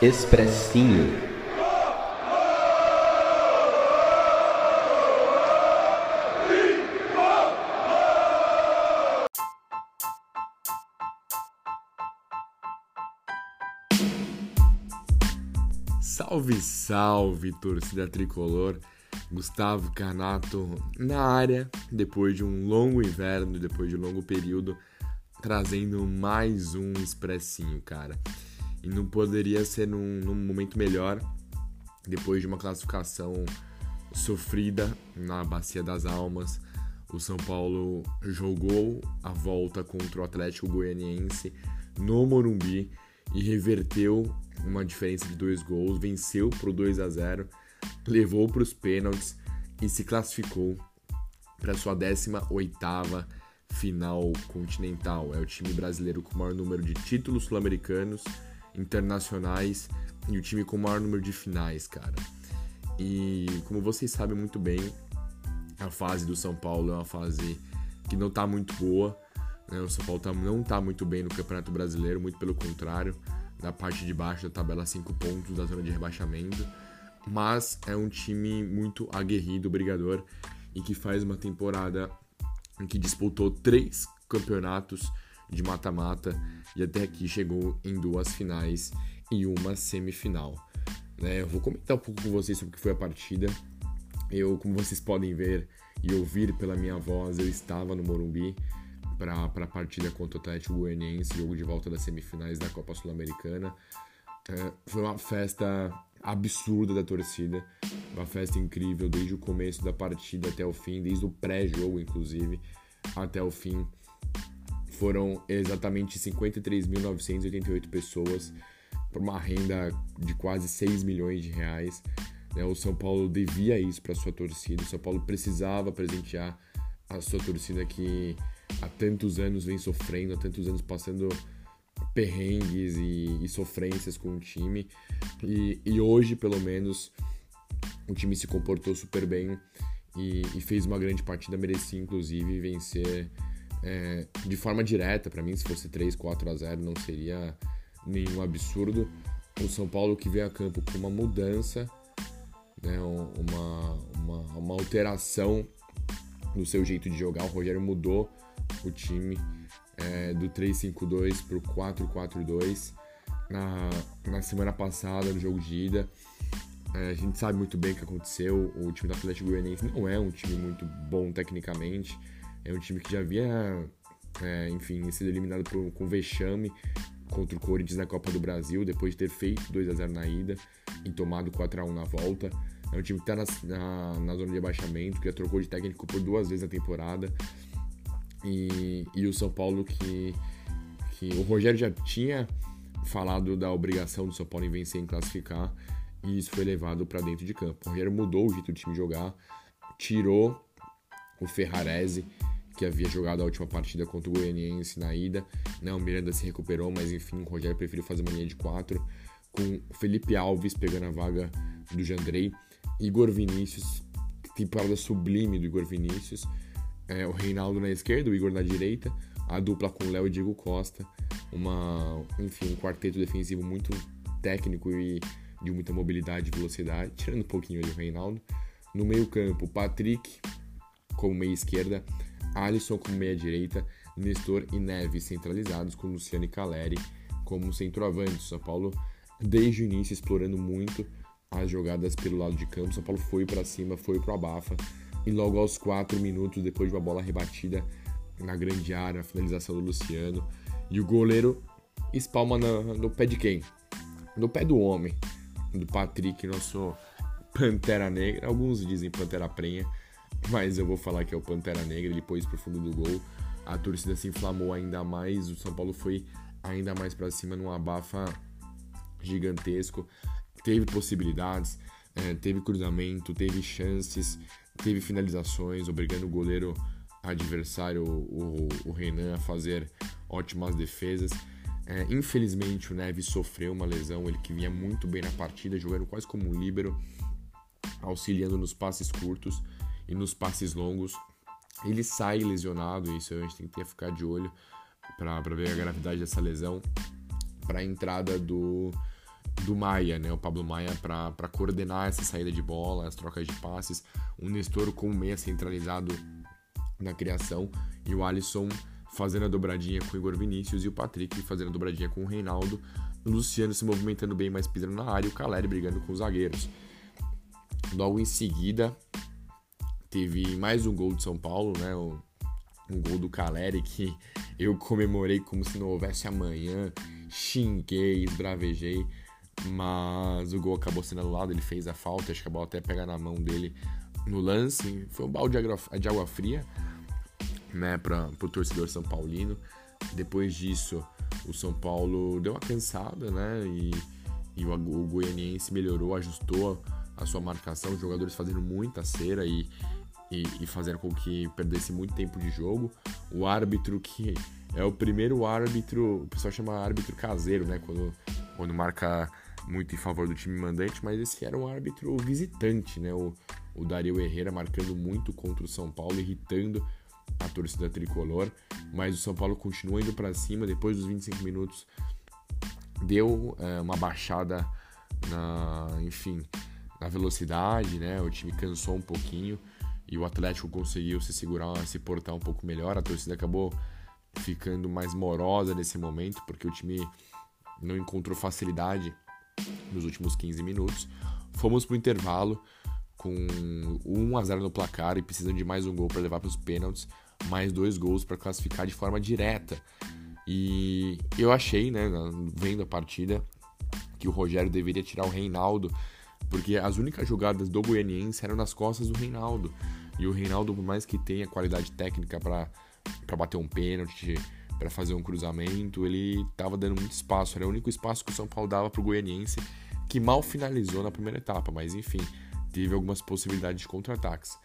Expressinho. Salve, salve, torcida tricolor. Gustavo Canato na área, depois de um longo inverno, depois de um longo período, trazendo mais um expressinho, cara. E não poderia ser num, num momento melhor, depois de uma classificação sofrida na Bacia das Almas. O São Paulo jogou a volta contra o Atlético Goianiense no Morumbi e reverteu uma diferença de dois gols, venceu por 2 a 0, levou para os pênaltis e se classificou para sua 18ª final continental. É o time brasileiro com o maior número de títulos sul-americanos, internacionais e o time com o maior número de finais, cara. E como vocês sabem muito bem, a fase do São Paulo é uma fase que não está muito boa. Né? O São Paulo tá, não está muito bem no Campeonato Brasileiro, muito pelo contrário na parte de baixo da tabela, 5 pontos da zona de rebaixamento. Mas é um time muito aguerrido, brigador, e que faz uma temporada em que disputou três campeonatos de mata-mata e até aqui chegou em duas finais e uma semifinal. Né? Eu vou comentar um pouco com vocês sobre o que foi a partida. Eu, como vocês podem ver e ouvir pela minha voz, eu estava no Morumbi para a partida contra o Atlético Goianiense, jogo de volta das semifinais da Copa Sul-Americana. É, foi uma festa absurda da torcida, uma festa incrível desde o começo da partida até o fim, desde o pré-jogo, inclusive, até o fim. Foram exatamente 53.988 pessoas, por uma renda de quase 6 milhões de reais. Né? O São Paulo devia isso para sua torcida, o São Paulo precisava presentear a sua torcida que há tantos anos vem sofrendo, há tantos anos passando perrengues e, e sofrências com o time. E, e, hoje, pelo menos, o time se comportou super bem e, e fez uma grande partida, merecia inclusive vencer é, de forma direta. Para mim, se fosse 3, 4 a 0, não seria nenhum absurdo. O São Paulo que veio a campo com uma mudança, né, uma, uma, uma alteração no seu jeito de jogar. O Rogério mudou o time é, do 3-5-2 para o 4-4-2 na, na semana passada, no jogo de ida. É, a gente sabe muito bem o que aconteceu. O time do Atlético Goianiense não é um time muito bom tecnicamente. É um time que já havia, é, enfim, sido eliminado por, com vexame contra o Corinthians na Copa do Brasil, depois de ter feito 2 a 0 na ida e tomado 4 a 1 na volta. É um time que está na, na, na, zona de abaixamento, que já trocou de técnico por duas vezes na temporada. E, e o São Paulo que, que o Rogério já tinha falado da obrigação do São Paulo em vencer em classificar e isso foi levado para dentro de campo. O Rogério mudou o jeito do time jogar, tirou o Ferrarese, que havia jogado a última partida contra o Goianiense na ida. Não, o Miranda se recuperou, mas enfim, o Rogério preferiu fazer uma linha de quatro, com Felipe Alves pegando a vaga do Jandrei, Igor Vinícius, temporada sublime do Igor Vinícius, é, o Reinaldo na esquerda, o Igor na direita, a dupla com Léo e Diego Costa, uma, enfim, um quarteto defensivo muito técnico e de muita mobilidade e velocidade, tirando um pouquinho ali o Reinaldo. No meio-campo, Patrick como meia esquerda, Alisson como meia direita, Nestor e Neves centralizados, com Luciano e Caleri como centroavante. São Paulo, desde o início, explorando muito as jogadas pelo lado de campo. São Paulo foi para cima, foi para abafa, e logo aos 4 minutos, depois de uma bola rebatida na grande área, a finalização do Luciano. E o goleiro espalma no, no pé de quem? No pé do homem, do Patrick, nosso Pantera Negra. Alguns dizem Pantera Prenha, mas eu vou falar que é o Pantera Negra. Ele pôs pro fundo do gol. A torcida se inflamou ainda mais. O São Paulo foi ainda mais para cima num abafa gigantesco. Teve possibilidades, é, teve cruzamento, teve chances, teve finalizações, obrigando o goleiro adversário, o, Renan, a fazer ótimas defesas. É, infelizmente o Neves sofreu uma lesão, ele que vinha muito bem na partida, jogando quase como um líbero, auxiliando nos passes curtos e nos passes longos. Ele sai lesionado, isso a gente tem que ficar de olho para ver a gravidade dessa lesão. Para a entrada do, do Maia, né? O Pablo Maia para coordenar essa saída de bola, as trocas de passes, o Nestor como meia centralizado na criação e o Alisson fazendo a dobradinha com o Igor Vinícius e o Patrick fazendo a dobradinha com o Reinaldo, o Luciano se movimentando bem, mas pisando na área e o Caleri brigando com os zagueiros. Logo em seguida, teve mais um gol de São Paulo, né? Um gol do Caleri que eu comemorei como se não houvesse amanhã, xinguei, esbravejei, mas o gol acabou sendo anulado, ele fez a falta, acho que a bola até pegar na mão dele no lance, foi um balde de água fria, né, para o torcedor são paulino. Depois disso, o São Paulo deu uma cansada, né, e, e o, o goianiense melhorou, ajustou a sua marcação, os jogadores fazendo muita cera e, e, e fazendo com que perdesse muito tempo de jogo. O árbitro que é o primeiro árbitro, o pessoal chama árbitro caseiro, né? Quando, quando marca muito em favor do time mandante, mas esse era um árbitro visitante, né? O, o Dario Herrera marcando muito contra o São Paulo, irritando a torcida tricolor, mas o São Paulo continua indo para cima depois dos 25 minutos. Deu é, uma baixada na, enfim, na velocidade, né? O time cansou um pouquinho e o Atlético conseguiu se segurar, se portar um pouco melhor. A torcida acabou ficando mais morosa nesse momento, porque o time não encontrou facilidade nos últimos 15 minutos. Fomos para o intervalo com 1 a 0 no placar e precisando de mais um gol para levar para os pênaltis, mais dois gols para classificar de forma direta. E eu achei, né, vendo a partida, que o Rogério deveria tirar o Reinaldo porque as únicas jogadas do Goianiense eram nas costas do Reinaldo. E o Reinaldo, por mais que tenha qualidade técnica para bater um pênalti, para fazer um cruzamento, ele estava dando muito espaço. Era o único espaço que o São Paulo dava para o Goianiense, que mal finalizou na primeira etapa, mas enfim, teve algumas possibilidades de contra-ataques.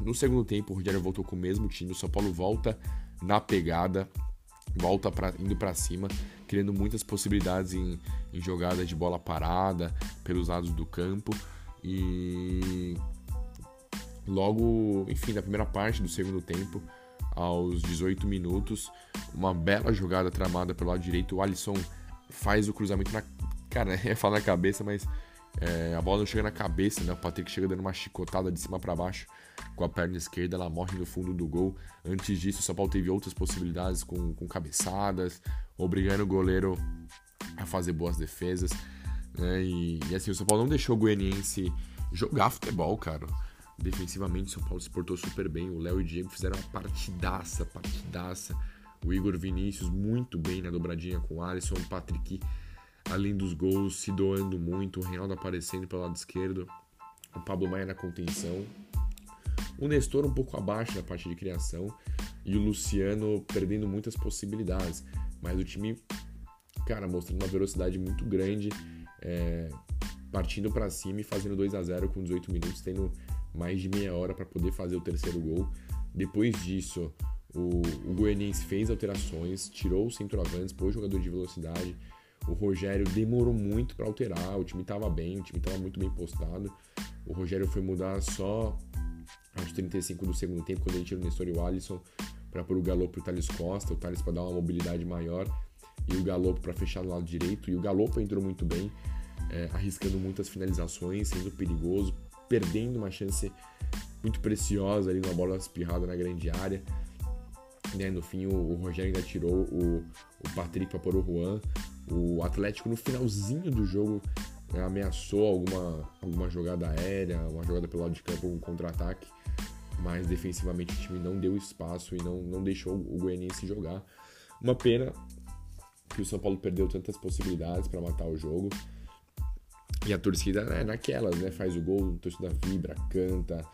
No segundo tempo, o Rogério voltou com o mesmo time, o São Paulo volta na pegada, volta pra, indo para cima, criando muitas possibilidades em, em jogadas de bola parada pelos lados do campo e logo, enfim, na primeira parte do segundo tempo, aos 18 minutos, uma bela jogada tramada pelo lado direito, o Alisson faz o cruzamento na cara, ia falar na cabeça, mas é, a bola não chega na cabeça, né? O Patrick chega dando uma chicotada de cima para baixo com a perna esquerda, ela morre no fundo do gol. Antes disso, o São Paulo teve outras possibilidades com, com cabeçadas, obrigando o goleiro a fazer boas defesas. Né? E, e, assim, o São Paulo não deixou o Goianiense jogar futebol, cara. Defensivamente, São Paulo se portou super bem. O Léo e o Diego fizeram uma partidaça, partidaça. O Igor Vinícius muito bem na dobradinha com o Alisson, o Patrick além dos gols, se doando muito, o Reinaldo aparecendo pelo lado esquerdo, o Pablo Maia na contenção, o Nestor um pouco abaixo na parte de criação. E o Luciano perdendo muitas possibilidades, mas o time, cara, mostrando uma velocidade muito grande, é, partindo para cima e fazendo 2 a 0 com 18 minutos, tendo mais de meia hora para poder fazer o terceiro gol. Depois disso, o, o Goianiense fez alterações, tirou o centroavante, pôs jogador de velocidade, o Rogério demorou muito para alterar, o time estava bem, o time estava muito bem postado. O Rogério foi mudar só aos 35 do segundo tempo, quando ele tirou o Nestor e o Alisson para pôr o Galopo para o Thales Costa, o Thales para dar uma mobilidade maior e o Galopo para fechar no lado direito. E o Galopo entrou muito bem, é, arriscando muitas finalizações, sendo perigoso, perdendo uma chance muito preciosa ali numa bola espirrada na grande área. Né, no fim, o, o Rogério ainda tirou o, o Patrick para pôr o Juan. O Atlético, no finalzinho do jogo, né, ameaçou alguma, alguma jogada aérea, uma jogada pelo lado de campo, um contra-ataque, mas defensivamente o time não deu espaço e não, não deixou o Goianiense jogar. Uma pena que o São Paulo perdeu tantas possibilidades para matar o jogo. E a torcida é naquelas, né? Faz o gol, a torcida vibra, canta,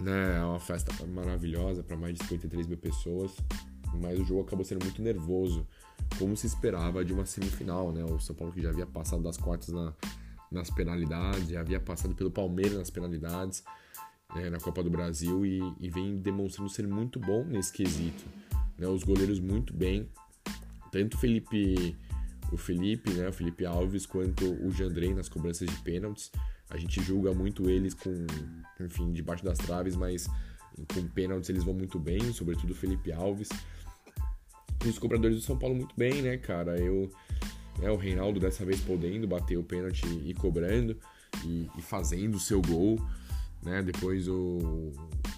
né? É uma festa maravilhosa para mais de 53 mil pessoas. Mas o jogo acabou sendo muito nervoso como se esperava de uma semifinal, né? O São Paulo que já havia passado das quartas na, nas penalidades, já havia passado pelo Palmeiras nas penalidades né, na Copa do Brasil e, e, vem demonstrando ser muito bom nesse quesito. Né? Os goleiros muito bem, tanto Felipe, o Felipe, né, o Felipe Alves, quanto o Jandrei nas cobranças de pênaltis. A gente julga muito eles com, enfim, debaixo das traves, mas com pênaltis eles vão muito bem, sobretudo o Felipe Alves. E os cobradores do São Paulo muito bem, né, cara? Eu, né? O Reinaldo dessa vez podendo bater o pênalti e cobrando e, e fazendo o seu gol, né? Depois o,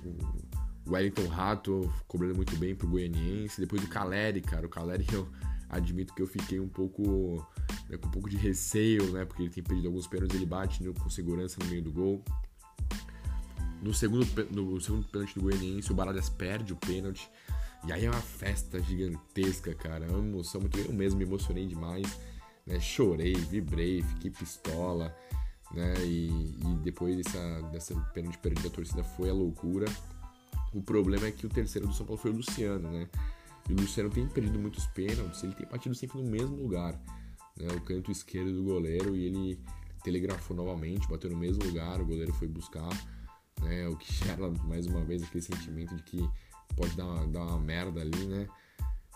o Wellington Rato cobrando muito bem pro Goianiense, depois o Caleri, cara, o Caleri eu admito que eu fiquei um pouco né, com um pouco de receio, né? Porque ele tem perdido alguns pênaltis, ele bate no, com segurança no meio do gol. No segundo, no segundo pênalti do Goianiense, o Baralhas perde o pênalti. E aí é uma festa gigantesca, cara. É uma emoção muito. Eu mesmo me emocionei demais. Né? Chorei, vibrei, fiquei pistola. Né? E, e depois dessa, dessa pênalti perdida, a torcida foi a loucura. O problema é que o terceiro do São Paulo foi o Luciano, né? E o Luciano tem perdido muitos pênaltis, ele tem batido sempre no mesmo lugar, né? O canto esquerdo do goleiro e ele telegrafou novamente, bateu no mesmo lugar, o goleiro foi buscar, né? O que gera mais uma vez aquele sentimento de que pode dar uma, dar uma merda ali, né?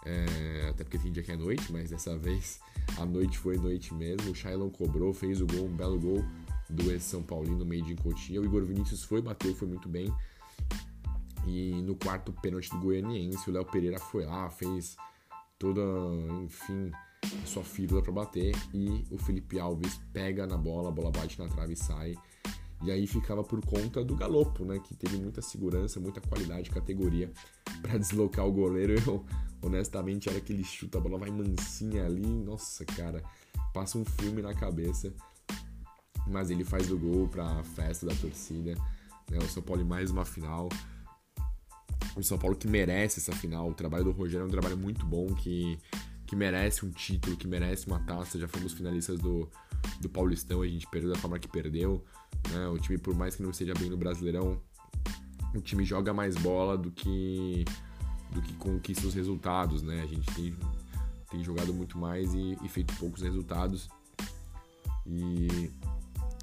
É, até porque tem dia que é noite, mas dessa vez a noite foi noite mesmo. O Shailon cobrou, fez o gol, um belo gol do ex-São Paulino, meio de Cotia. O Igor Vinícius foi, bateu, foi muito bem. E no quarto pênalti do Goianiense, o Léo Pereira foi lá, fez toda, enfim, a sua fila para bater. E o Felipe Alves pega na bola, a bola bate na trave e sai. E aí ficava por conta do Galopo, né? Que teve muita segurança, muita qualidade, categoria para deslocar o goleiro. Eu, honestamente, era que ele chuta, a bola vai mansinha ali. Nossa, cara, passa um filme na cabeça. Mas ele faz o gol pra festa da torcida. Né? O São Paulo mais uma final. O São Paulo que merece essa final. O trabalho do Rogério é um trabalho muito bom, que, que merece um título, que merece uma taça. Já fomos finalistas do, do Paulistão, a gente perdeu da forma que perdeu. Né? O time, por mais que não esteja bem no Brasileirão, o time joga mais bola do que do que conquista os resultados, né? A gente tem, tem jogado muito mais e, e feito poucos resultados. E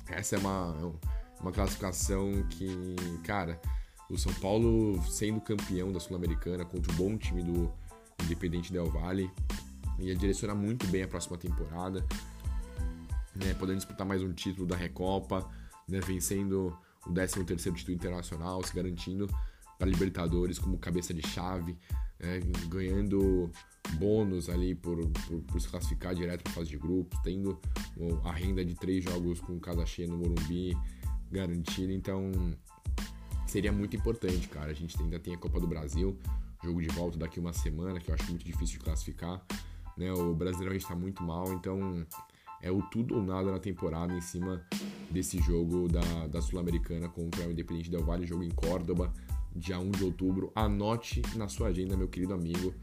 essa é uma, uma classificação que, cara, o São Paulo sendo campeão da Sul-Americana contra o bom time do Independente Del Valle ia direcionar muito bem a próxima temporada, né? Podendo disputar mais um título da Recopa, né, vencendo o 13º título internacional, se garantindo para Libertadores como cabeça de chave, né, ganhando bônus ali por, por, por se classificar direto para fase de grupos, tendo a renda de três jogos com casa cheia no Morumbi garantida, então seria muito importante, cara. A gente ainda tem a Copa do Brasil, jogo de volta daqui uma semana, que eu acho muito difícil de classificar. Né? O Brasileirão a gente está muito mal, então é o tudo ou nada na temporada em cima desse jogo da, da Sul-Americana contra o Independente Del Valle, jogo em Córdoba, dia 1 de outubro. Anote na sua agenda, meu querido amigo,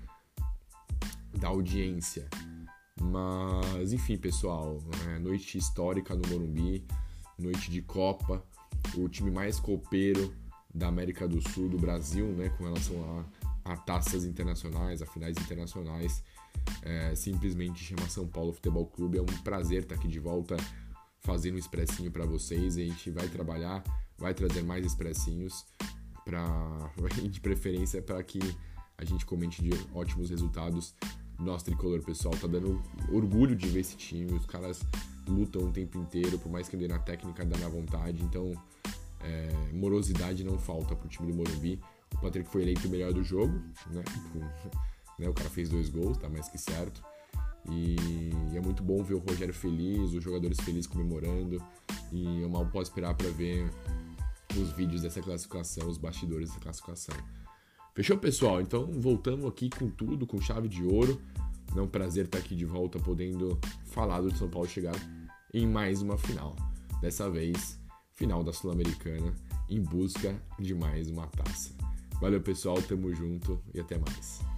da audiência. Mas, enfim, pessoal, é noite histórica no Morumbi, noite de Copa, o time mais copeiro da América do Sul, do Brasil, né, com relação a, a taças internacionais, a finais internacionais é, simplesmente chama São Paulo Futebol Clube. É um prazer estar aqui de volta fazendo um expressinho para vocês. A gente vai trabalhar, vai trazer mais expressinhos para de preferência para que a gente comente de ótimos resultados. Nosso tricolor pessoal tá dando orgulho de ver esse time. Os caras lutam o tempo inteiro, por mais que dê na técnica, dá na vontade. Então, é, morosidade não falta pro time do Morumbi. O Patrick foi eleito o melhor do jogo, né? Né? O cara fez dois gols, tá mais que certo. E é muito bom ver o Rogério feliz, os jogadores felizes comemorando. E eu mal posso esperar para ver os vídeos dessa classificação, os bastidores dessa classificação. Fechou, pessoal? Então voltamos aqui com tudo, com chave de ouro. É um prazer estar aqui de volta, podendo falar do São Paulo chegar em mais uma final. Dessa vez, final da Sul-Americana, em busca de mais uma taça. Valeu, pessoal, tamo junto e até mais.